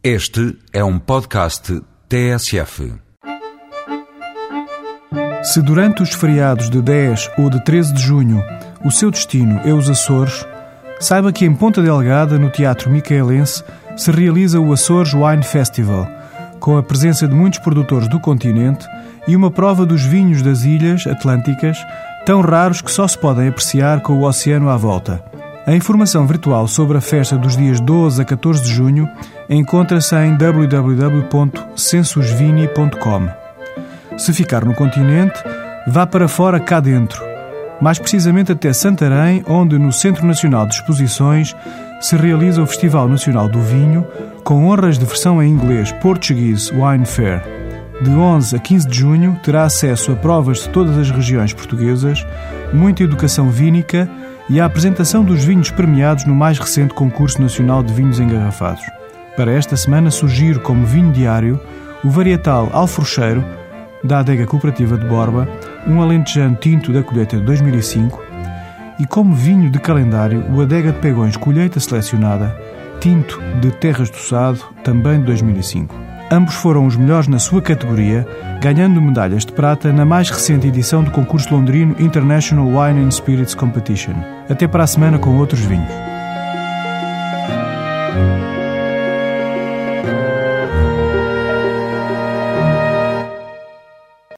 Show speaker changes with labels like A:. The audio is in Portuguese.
A: Este é um podcast TSF.
B: Se durante os feriados de 10 ou de 13 de junho o seu destino é os Açores, saiba que em Ponta Delgada, no Teatro Micaelense, se realiza o Açores Wine Festival, com a presença de muitos produtores do continente e uma prova dos vinhos das ilhas atlânticas, tão raros que só se podem apreciar com o oceano à volta. A informação virtual sobre a festa dos dias 12 a 14 de junho encontra-se em www.censusvini.com. Se ficar no continente, vá para fora cá dentro, mais precisamente até Santarém, onde no Centro Nacional de Exposições se realiza o Festival Nacional do Vinho, com honras de versão em inglês Portuguese Wine Fair. De 11 a 15 de junho terá acesso a provas de todas as regiões portuguesas, muita educação vínica e a apresentação dos vinhos premiados no mais recente concurso nacional de vinhos engarrafados. Para esta semana sugiro como vinho diário o varietal Alfrocheiro, da Adega Cooperativa de Borba, um alentejano tinto da colheita de 2005, e como vinho de calendário o Adega de Pegões Colheita Selecionada, tinto de Terras do Sado, também de 2005. Ambos foram os melhores na sua categoria, ganhando medalhas de prata na mais recente edição do concurso londrino International Wine and Spirits Competition. Até para a semana com outros vinhos.